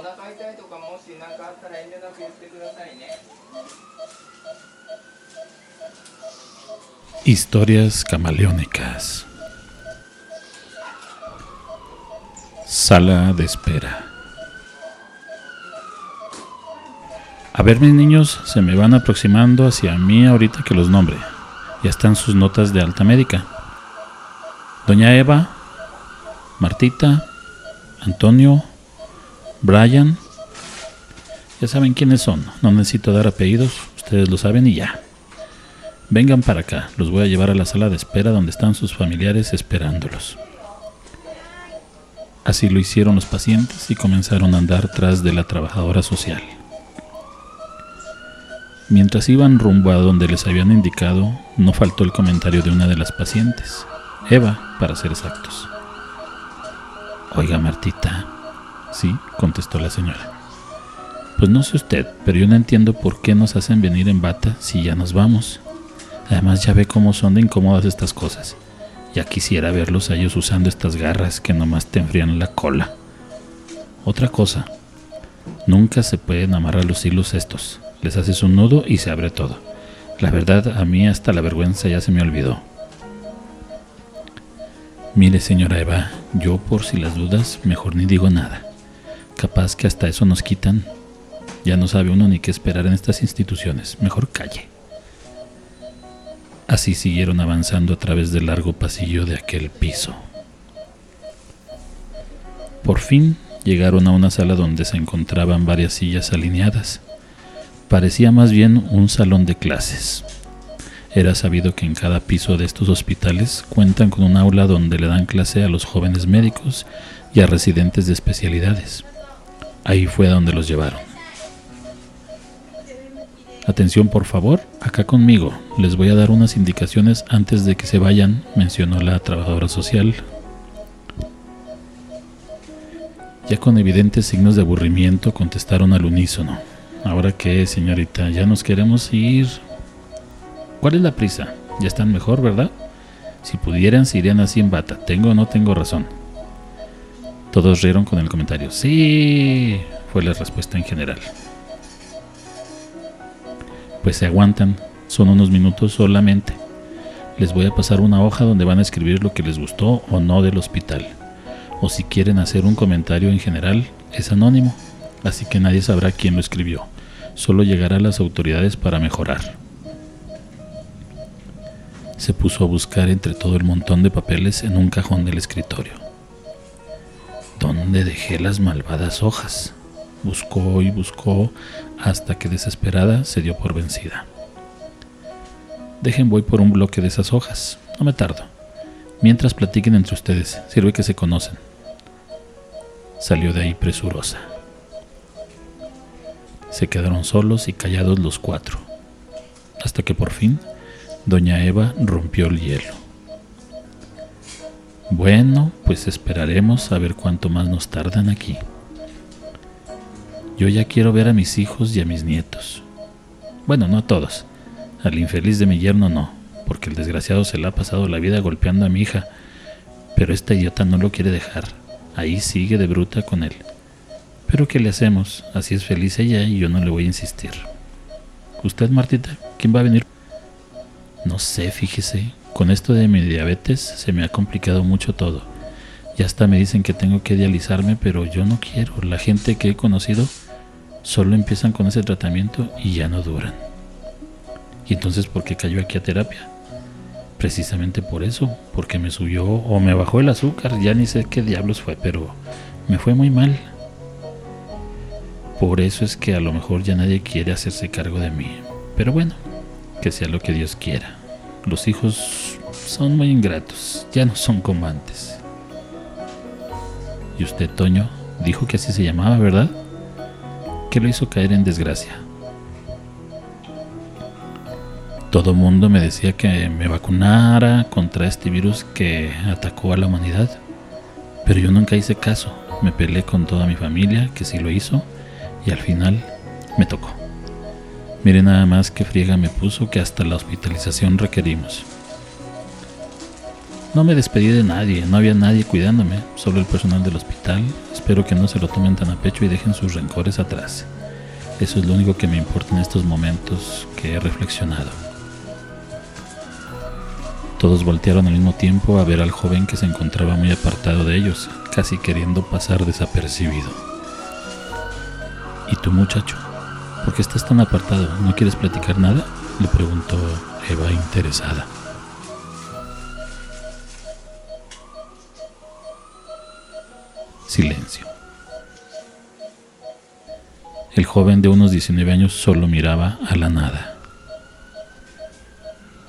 お腹痛いとかもし何かあったら遠慮なく言ってくださいね Historias camaleónicas. Sala de espera. A ver, mis niños, se me van aproximando hacia mí ahorita que los nombre. Ya están sus notas de alta médica. Doña Eva, Martita, Antonio, Brian. Ya saben quiénes son. No necesito dar apellidos, ustedes lo saben y ya. Vengan para acá, los voy a llevar a la sala de espera donde están sus familiares esperándolos. Así lo hicieron los pacientes y comenzaron a andar tras de la trabajadora social. Mientras iban rumbo a donde les habían indicado, no faltó el comentario de una de las pacientes, Eva, para ser exactos. Oiga, Martita. Sí, contestó la señora. Pues no sé usted, pero yo no entiendo por qué nos hacen venir en bata si ya nos vamos. Además ya ve cómo son de incómodas estas cosas. Ya quisiera verlos a ellos usando estas garras que nomás te enfrían la cola. Otra cosa, nunca se pueden amarrar los hilos estos. Les haces un nudo y se abre todo. La verdad, a mí hasta la vergüenza ya se me olvidó. Mire, señora Eva, yo por si las dudas, mejor ni digo nada. Capaz que hasta eso nos quitan. Ya no sabe uno ni qué esperar en estas instituciones. Mejor calle. Así siguieron avanzando a través del largo pasillo de aquel piso. Por fin llegaron a una sala donde se encontraban varias sillas alineadas. Parecía más bien un salón de clases. Era sabido que en cada piso de estos hospitales cuentan con un aula donde le dan clase a los jóvenes médicos y a residentes de especialidades. Ahí fue a donde los llevaron. Atención por favor, acá conmigo. Les voy a dar unas indicaciones antes de que se vayan, mencionó la trabajadora social. Ya con evidentes signos de aburrimiento contestaron al unísono. Ahora qué, señorita, ya nos queremos ir. ¿Cuál es la prisa? Ya están mejor, ¿verdad? Si pudieran, se irían así en bata. ¿Tengo o no tengo razón? Todos rieron con el comentario. Sí, fue la respuesta en general. Pues se aguantan, son unos minutos solamente. Les voy a pasar una hoja donde van a escribir lo que les gustó o no del hospital. O si quieren hacer un comentario en general, es anónimo, así que nadie sabrá quién lo escribió. Solo llegará a las autoridades para mejorar. Se puso a buscar entre todo el montón de papeles en un cajón del escritorio. ¿Dónde dejé las malvadas hojas? Buscó y buscó hasta que desesperada se dio por vencida. Dejen voy por un bloque de esas hojas, no me tardo. Mientras platiquen entre ustedes, sirve que se conocen. Salió de ahí presurosa. Se quedaron solos y callados los cuatro, hasta que por fin doña Eva rompió el hielo. Bueno, pues esperaremos a ver cuánto más nos tardan aquí. Yo ya quiero ver a mis hijos y a mis nietos. Bueno, no a todos. Al infeliz de mi yerno no, porque el desgraciado se le ha pasado la vida golpeando a mi hija. Pero esta idiota no lo quiere dejar. Ahí sigue de bruta con él. Pero ¿qué le hacemos? Así es feliz ella y yo no le voy a insistir. ¿Usted, Martita? ¿Quién va a venir? No sé, fíjese. Con esto de mi diabetes se me ha complicado mucho todo. Y hasta me dicen que tengo que dializarme, pero yo no quiero. La gente que he conocido solo empiezan con ese tratamiento y ya no duran. ¿Y entonces por qué cayó aquí a terapia? Precisamente por eso, porque me subió o me bajó el azúcar, ya ni sé qué diablos fue, pero me fue muy mal. Por eso es que a lo mejor ya nadie quiere hacerse cargo de mí. Pero bueno, que sea lo que Dios quiera. Los hijos son muy ingratos, ya no son como antes. ¿Y usted, Toño? Dijo que así se llamaba, ¿verdad? ¿Qué lo hizo caer en desgracia? Todo mundo me decía que me vacunara contra este virus que atacó a la humanidad, pero yo nunca hice caso. Me peleé con toda mi familia, que sí lo hizo, y al final me tocó. Mire nada más qué friega me puso que hasta la hospitalización requerimos. No me despedí de nadie, no había nadie cuidándome, solo el personal del hospital. Espero que no se lo tomen tan a pecho y dejen sus rencores atrás. Eso es lo único que me importa en estos momentos que he reflexionado. Todos voltearon al mismo tiempo a ver al joven que se encontraba muy apartado de ellos, casi queriendo pasar desapercibido. ¿Y tu muchacho? ¿Por qué estás tan apartado? ¿No quieres platicar nada? Le preguntó Eva interesada. Silencio. El joven de unos 19 años solo miraba a la nada.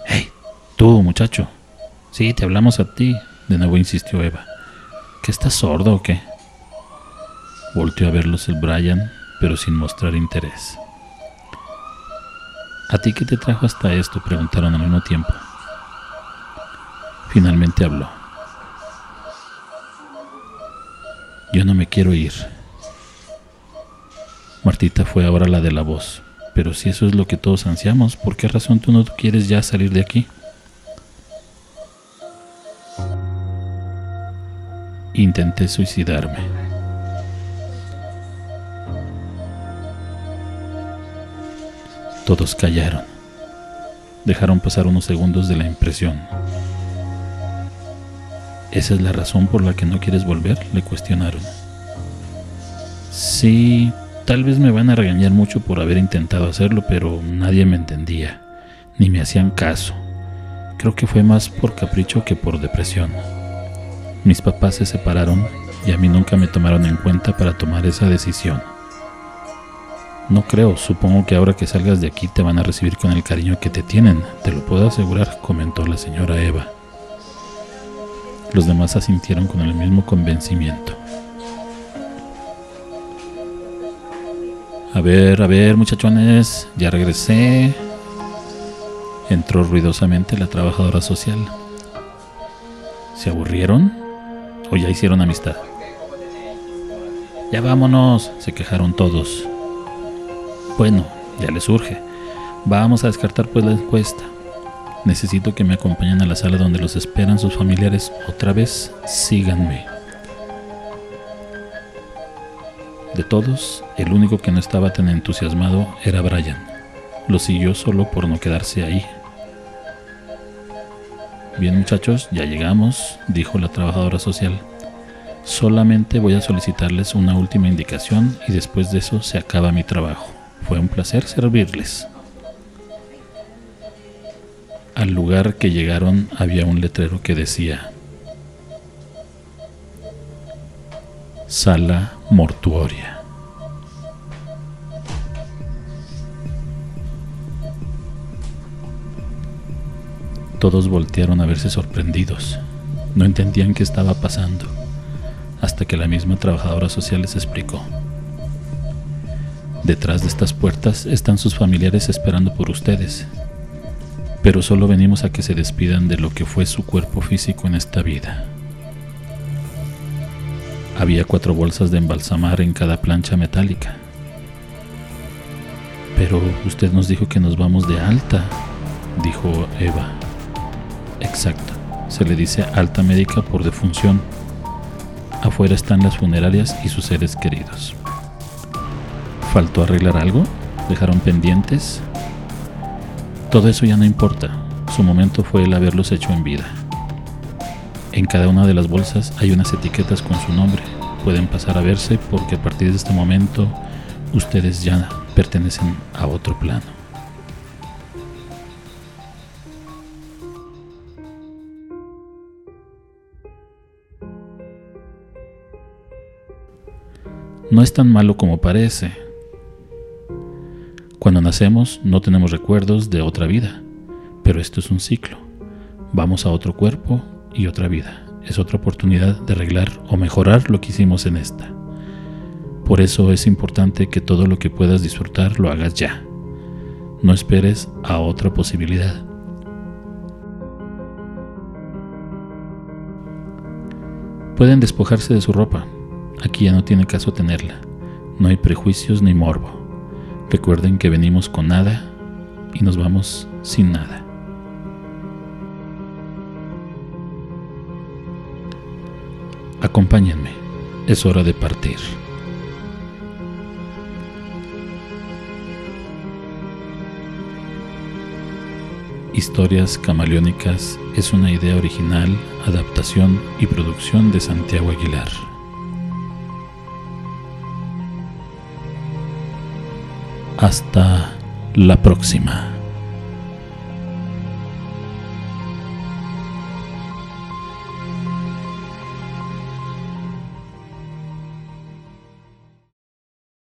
¡Hey! Tú, muchacho. Sí, te hablamos a ti, de nuevo insistió Eva. ¿Que estás sordo o qué? Volteó a verlos el Brian, pero sin mostrar interés. ¿A ti qué te trajo hasta esto? preguntaron al mismo tiempo. Finalmente habló. Yo no me quiero ir. Martita fue ahora la de la voz. Pero si eso es lo que todos ansiamos, ¿por qué razón tú no quieres ya salir de aquí? Intenté suicidarme. Todos callaron. Dejaron pasar unos segundos de la impresión. ¿Esa es la razón por la que no quieres volver? Le cuestionaron. Sí, tal vez me van a regañar mucho por haber intentado hacerlo, pero nadie me entendía, ni me hacían caso. Creo que fue más por capricho que por depresión. Mis papás se separaron y a mí nunca me tomaron en cuenta para tomar esa decisión. No creo, supongo que ahora que salgas de aquí te van a recibir con el cariño que te tienen, te lo puedo asegurar, comentó la señora Eva. Los demás asintieron con el mismo convencimiento. A ver, a ver, muchachones, ya regresé. Entró ruidosamente la trabajadora social. ¿Se aburrieron? ¿O ya hicieron amistad? Ya vámonos, se quejaron todos. Bueno, ya les urge. Vamos a descartar pues la encuesta. Necesito que me acompañen a la sala donde los esperan sus familiares. Otra vez, síganme. De todos, el único que no estaba tan entusiasmado era Brian. Lo siguió solo por no quedarse ahí. Bien muchachos, ya llegamos, dijo la trabajadora social. Solamente voy a solicitarles una última indicación y después de eso se acaba mi trabajo. Fue un placer servirles. Al lugar que llegaron había un letrero que decía Sala mortuoria. Todos voltearon a verse sorprendidos. No entendían qué estaba pasando, hasta que la misma trabajadora social les explicó. Detrás de estas puertas están sus familiares esperando por ustedes, pero solo venimos a que se despidan de lo que fue su cuerpo físico en esta vida. Había cuatro bolsas de embalsamar en cada plancha metálica. Pero usted nos dijo que nos vamos de alta, dijo Eva. Exacto, se le dice alta médica por defunción. Afuera están las funerarias y sus seres queridos. ¿Faltó arreglar algo? ¿Dejaron pendientes? Todo eso ya no importa. Su momento fue el haberlos hecho en vida. En cada una de las bolsas hay unas etiquetas con su nombre. Pueden pasar a verse porque a partir de este momento ustedes ya pertenecen a otro plano. No es tan malo como parece, cuando nacemos no tenemos recuerdos de otra vida, pero esto es un ciclo. Vamos a otro cuerpo y otra vida. Es otra oportunidad de arreglar o mejorar lo que hicimos en esta. Por eso es importante que todo lo que puedas disfrutar lo hagas ya. No esperes a otra posibilidad. Pueden despojarse de su ropa. Aquí ya no tiene caso tenerla. No hay prejuicios ni morbo. Recuerden que venimos con nada y nos vamos sin nada. Acompáñenme, es hora de partir. Historias Camaleónicas es una idea original, adaptación y producción de Santiago Aguilar. Hasta la próxima.